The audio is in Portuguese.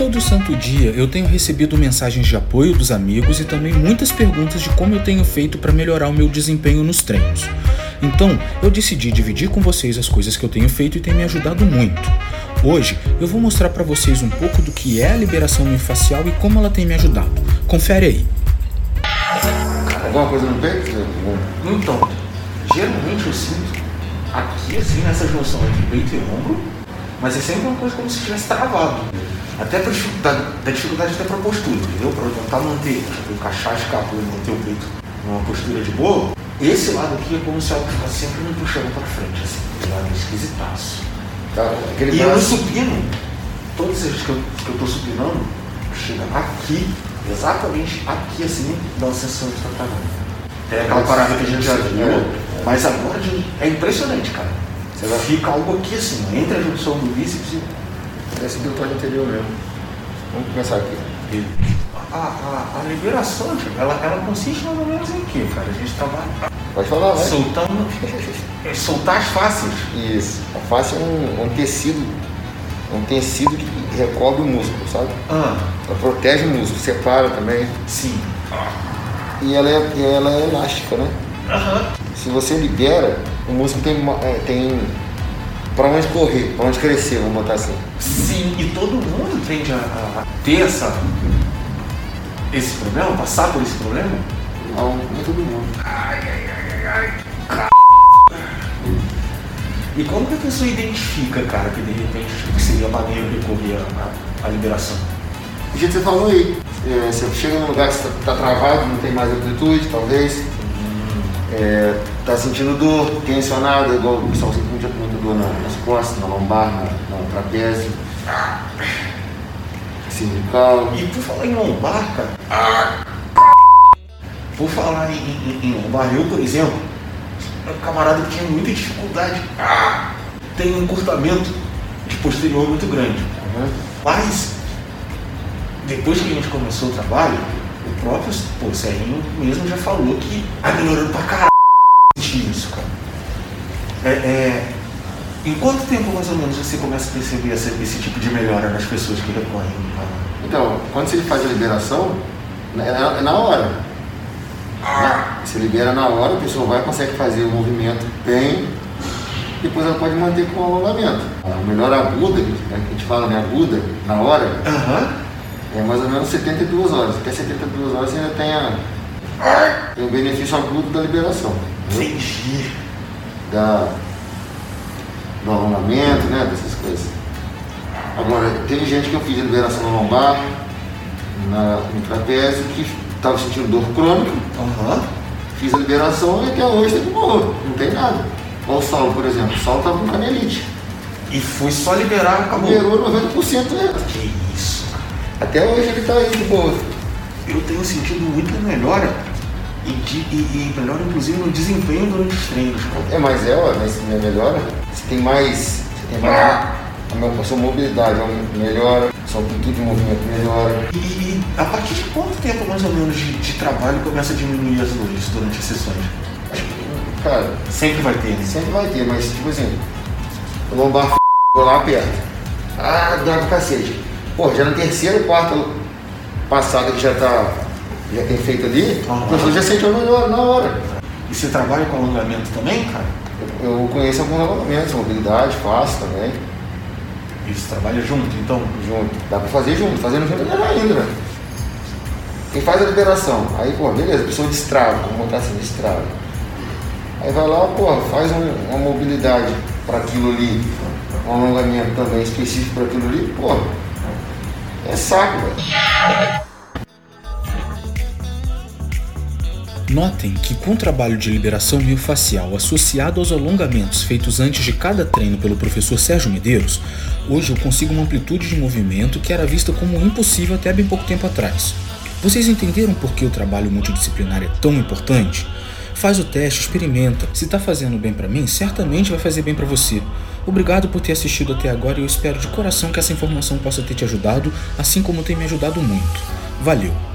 Todo santo dia eu tenho recebido mensagens de apoio dos amigos e também muitas perguntas de como eu tenho feito para melhorar o meu desempenho nos treinos. Então, eu decidi dividir com vocês as coisas que eu tenho feito e tem me ajudado muito. Hoje eu vou mostrar para vocês um pouco do que é a liberação miofascial e como ela tem me ajudado. Confere aí. Alguma coisa no peito? Então, geralmente eu sinto aqui, assim, nessa junção entre peito e ombro, mas é sempre uma coisa como se estivesse travado. Até da, da dificuldade até para postura, entendeu? Para tentar manter, encaixar a escápula e manter o peito numa postura de boa. Esse lado aqui é como se algo ficasse sempre me puxando para frente, assim. Um lado esquisitaço. Tá, E eu braço. supino, todas as vezes que eu, que eu tô supinando, chega aqui, exatamente aqui assim, dá uma sensação de travando. É aquela parada que a gente já viu, É. mas agora é impressionante, cara. Você vai ficar algo aqui assim, entre a junção do bíceps e Esse deltóide anterior mesmo. Vamos começar aqui. a, a, a liberação, ela, ela consiste mais ou menos em quê, cara? A gente trabalha Pode falar, vai. soltando, é, soltar as faces. Isso. A face é um, um tecido, um tecido que recobre o músculo, sabe? Ah, Ela protege o músculo, separa também. sim. E ela é, ela é elástica, né? Aham. Se você libera, o músculo tem, é, tem para onde correr, para onde crescer, vamos botar assim. Sim, e todo mundo tende a, a ter essa, esse problema, passar por esse problema. Não, nem todo mundo. E como que a pessoa identifica, cara, que de repente seria maneiro recorrer à, liberação? O jeito que você falou aí, é, você chega num lugar que você está travado, não tem mais amplitude, talvez. É, tá sentindo dor, tensionado, igual o pessoal muita dor na- nas costas, na lombar, na, na trapézio, cervical. E por falar em lombar, cara. Por falar em, em- em lombar, eu, por exemplo, é um camarada que tinha muita dificuldade. Tem um encurtamento de posterior muito grande. Uhum. Mas, depois que a gente começou o trabalho, o próprio pô, Serrinho mesmo já falou que tá melhorando pra caralho isso, cara. É, é, em quanto tempo mais ou menos você começa a perceber esse, esse tipo de melhora nas pessoas que recorrem? a- Então, quando você faz a liberação, é na, é na hora. Né? Você libera na hora, a pessoa vai consegue fazer o movimento bem, depois ela pode manter com o alongamento. A melhor aguda, né, que a gente fala, né, aguda, na hora, Aham. é mais ou menos 72 horas. Até 72 horas você ainda tem, a, tem o benefício agudo da liberação. né? Entendi. da, do alongamento, né, dessas coisas. Agora, tem gente que eu fiz a liberação na lombar, na, no trapézio, que estava sentindo dor crônica, Aham. fiz a liberação e até hoje está de boa, não tem nada. Olha o Saulo, por exemplo, o Saulo estava com canelite, E foi só liberar, acabou. liberou 90% dele. Que isso. Até hoje ele está aí de boa. Eu tenho sentido muita melhora e, de, e, e melhora inclusive no desempenho durante os treinos. cara. É, mas é, ó, mas é melhora. Tem mais, você tem mais, a, sua mobilidade melhora, sua amplitude de movimento melhora. E, e a partir de quanto tempo mais ou menos de, de trabalho começa a diminuir as dores durante as sessões? Cara, Sempre vai ter, né? Sempre vai ter, mas tipo assim, o lombar f... vou lá aperto. Ah, dá pro cacete. Pô, já na terceira ou quarta passada que já tá. Já tem feito ali, a pessoa já sentiu melhor na hora. E você trabalha com alongamento também, cara? Eu, conheço alguns alongamentos, mobilidade, faço também, você trabalha junto, então? junto. Dá pra fazer junto, fazendo junto é melhor ainda, né? Quem faz a liberação, aí, pô, beleza, a pessoa destrava, vamos botar assim, destrava. Aí vai lá, pô, faz um- uma mobilidade para aquilo ali, um alongamento também específico para aquilo ali, pô, é saco, velho. Notem que com o trabalho de liberação miofascial associado aos alongamentos feitos antes de cada treino pelo professor Sérgio Medeiros, hoje eu consigo uma amplitude de movimento que era vista como impossível até bem pouco tempo atrás. Vocês entenderam por que o trabalho multidisciplinar é tão importante? Faz o teste, experimenta. Se tá fazendo bem para mim, certamente vai fazer bem para você. Obrigado por ter assistido até agora e eu espero de coração que essa informação possa ter te ajudado, assim como tem me ajudado muito. Valeu!